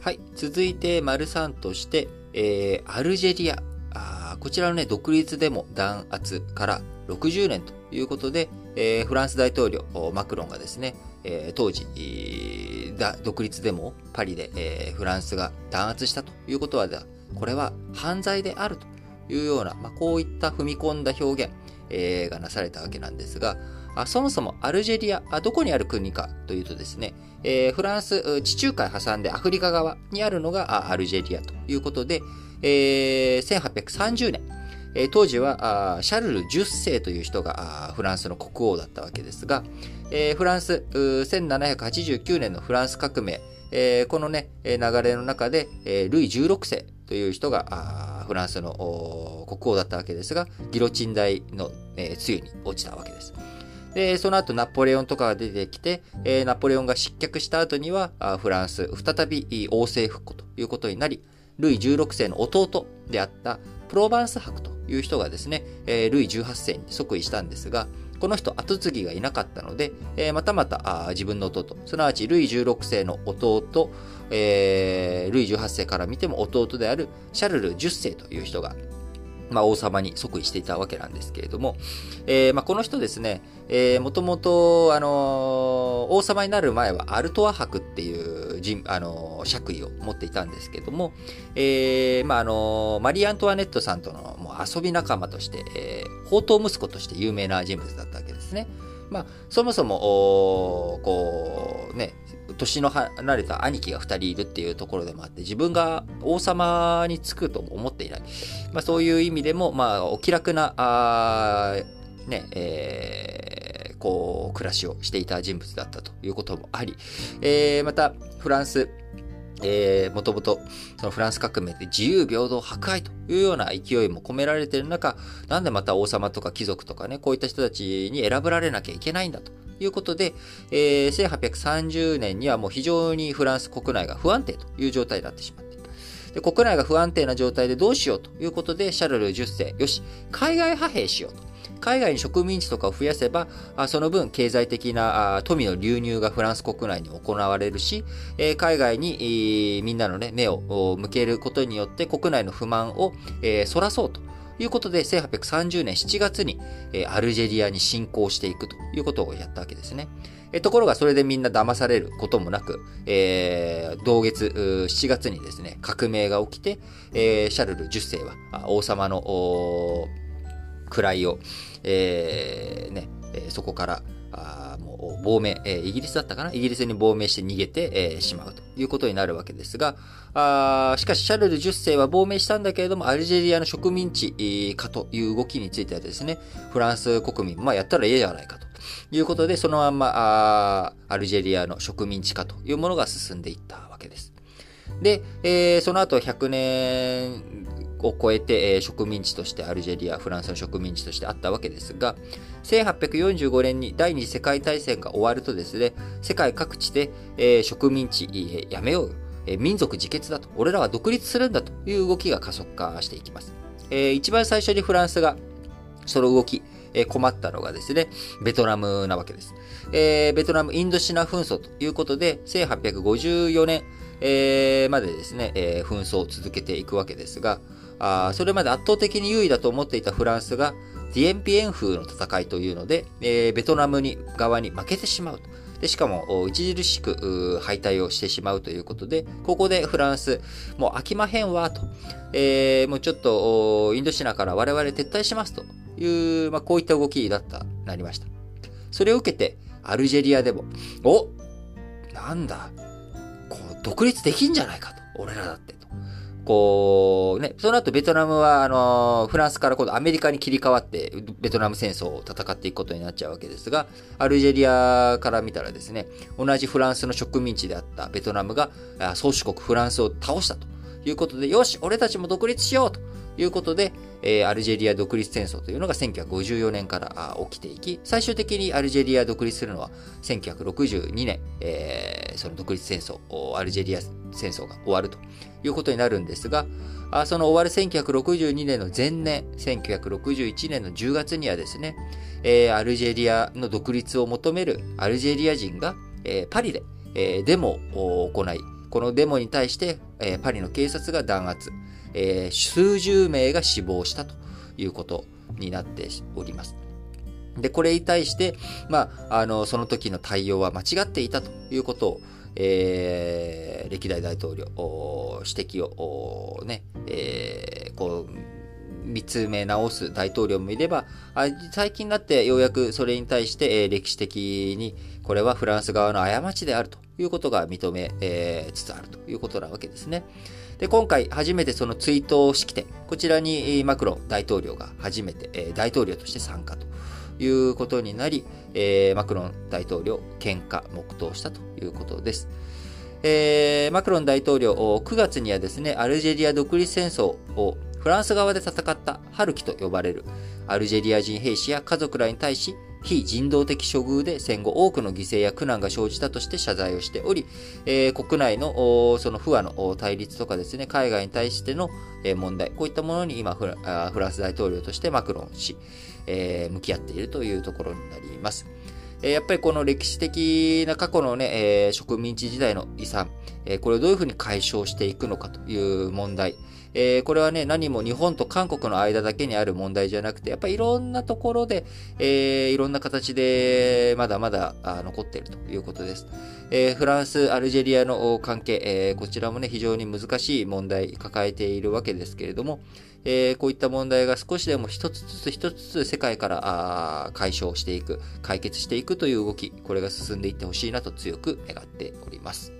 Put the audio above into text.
はい。続いて、丸3として、えー、アルジェリア。あこちらのね、独立デモ弾圧から60年ということで、えー、フランス大統領、マクロンがですね、えー、当時、えー独立デモパリで、えー、フランスが弾圧したということは、これは犯罪であるというような、まあ、こういった踏み込んだ表現、えー、がなされたわけなんですが、あそもそもアルジェリアあ、どこにある国かというとですね、えー、フランス、地中海挟んでアフリカ側にあるのがアルジェリアということで、えー、1830年、当時はシャルル10世という人がフランスの国王だったわけですが、フランス、1789年のフランス革命、このね、流れの中で、ルイ16世という人がフランスの国王だったわけですが、ギロチン台の、えー、つゆに落ちたわけです。で、その後ナポレオンとかが出てきて、えー、ナポレオンが失脚した後には、フランス、再び王政復古ということになり、ルイ16世の弟であったプロバンス伯という人がですね、えー、ルイ18世に即位したんですが、この人後継ぎがいなかったので、えー、またまた自分の弟、すなわちルイ16世の弟、えー、ルイ18世から見ても弟であるシャルル10世という人がまあ、王様に即位していたわけなんですけれども、えー、まあ、この人ですね、えー、もともと、あのー、王様になる前はアルトワ博っていう人、あのー、爵位を持っていたんですけども、えー、まあ、あの、マリー・アントワネットさんとのもう遊び仲間として、えー、宝刀息子として有名な人物だったわけですね。まあ、そもそも、こう、ね、年の離れた兄貴が2人いるっていうところでもあって、自分が王様につくと思っていない。まあ、そういう意味でも、まあ、お気楽な、あね、えー、こう、暮らしをしていた人物だったということもあり、えー、また、フランス、えー、もともと、そのフランス革命で自由、平等、迫害というような勢いも込められている中、なんでまた王様とか貴族とかね、こういった人たちに選ばれなきゃいけないんだということで、えー、1830年にはもう非常にフランス国内が不安定という状態になってしまって。で国内が不安定な状態でどうしようということで、シャルル10世、よし、海外派兵しようと。海外に植民地とかを増やせば、その分経済的な富の流入がフランス国内に行われるし、海外にみんなの、目を向けることによって国内の不満をそらそうということで、1830年7月にアルジェリアに侵攻していくということをやったわけですね。ところがそれでみんな騙されることもなく、えー、同月7月にですね、革命が起きて、シャルル10世は王様の位を、えー、ね、そこから、あもう亡命、えー、イギリスだったかな？イギリスに亡命して逃げて、えー、しまうということになるわけですが、あしかしシャルル10世は亡命したんだけれども、アルジェリアの植民地化という動きについてはですね、フランス国民、まあやったらええじゃないかということで、そのまんまあアルジェリアの植民地化というものが進んでいったわけです。で、えー、その後100年を超えて、え植民地としてアルジェリア、フランスの植民地としてあったわけですが、1845年に第二次世界大戦が終わるとですね、世界各地で、え植民地、えやめよう、え民族自決だと、俺らは独立するんだという動きが加速化していきます。え一番最初にフランスがその動き、え困ったのがですね、ベトナムなわけです。えー、ベトナムインドシナ紛争ということで、1854年、えー、までですね、えー、紛争を続けていくわけですが、あそれまで圧倒的に優位だと思っていたフランスが、ディエンピエン風の戦いというので、えー、ベトナムに側に負けてしまうと。でしかも、著しく敗退をしてしまうということで、ここでフランス、もう飽きまへんわ、と。えー、もうちょっと、インドシナから我々撤退しますという、まあ、こういった動きだった、なりました。それを受けて、アルジェリアでも、おなんだ、こう、独立できんじゃないかと。俺らだってと。こう、ね、その後ベトナムは、あの、フランスから今度アメリカに切り替わって、ベトナム戦争を戦っていくことになっちゃうわけですが、アルジェリアから見たらですね、同じフランスの植民地であったベトナムが、宗主国フランスを倒したということで、よし、俺たちも独立しようということで、えー、アルジェリア独立戦争というのが1954年から起きていき、最終的にアルジェリア独立するのは1962年、えー、その独立戦争、アルジェリア戦争が終わるということになるんですが、その終わる1962年の前年、1961年の10月にはですね、えー、アルジェリアの独立を求めるアルジェリア人が、パリで、デモを行い、このデモに対して、パリの警察が弾圧、え数十名が死亡したということになっております。で、これに対して、まあ、あの、その時の対応は間違っていたということを、えー、歴代大統領、指摘を、ね、えー、こう、見つめ直す大統領もいれば、最近になってようやくそれに対して、えー、歴史的にこれはフランス側の過ちであるということが認め、えー、つつあるということなわけですね。で、今回初めてその追悼式典、こちらにマクロン大統領が初めて、えー、大統領として参加ということになり、えー、マクロン大統領、献花、黙祷したということです。えー、マクロン大統領、9月にはですね、アルジェリア独立戦争をフランス側で戦ったハルキと呼ばれるアルジェリア人兵士や家族らに対し、非人道的処遇で戦後多くの犠牲や苦難が生じたとして謝罪をしており、えー、国内のその不和の対立とかですね、海外に対しての問題、こういったものに今フランス大統領としてマクロン氏、えー、向き合っているというところになります。やっぱりこの歴史的な過去のね、植民地時代の遺産、えこれをどういうふうに解消していくのかという問題、え、これはね、何も日本と韓国の間だけにある問題じゃなくて、やっぱりいろんなところで、え、いろんな形でまだまだ残っているということです。え、フランス、アルジェリアの関係、え、こちらもね、非常に難しい問題抱えているわけですけれども、え、こういった問題が少しでも一つずつ一つずつ世界から解消していく、解決していくという動き、これが進んでいってほしいなと強く願っております。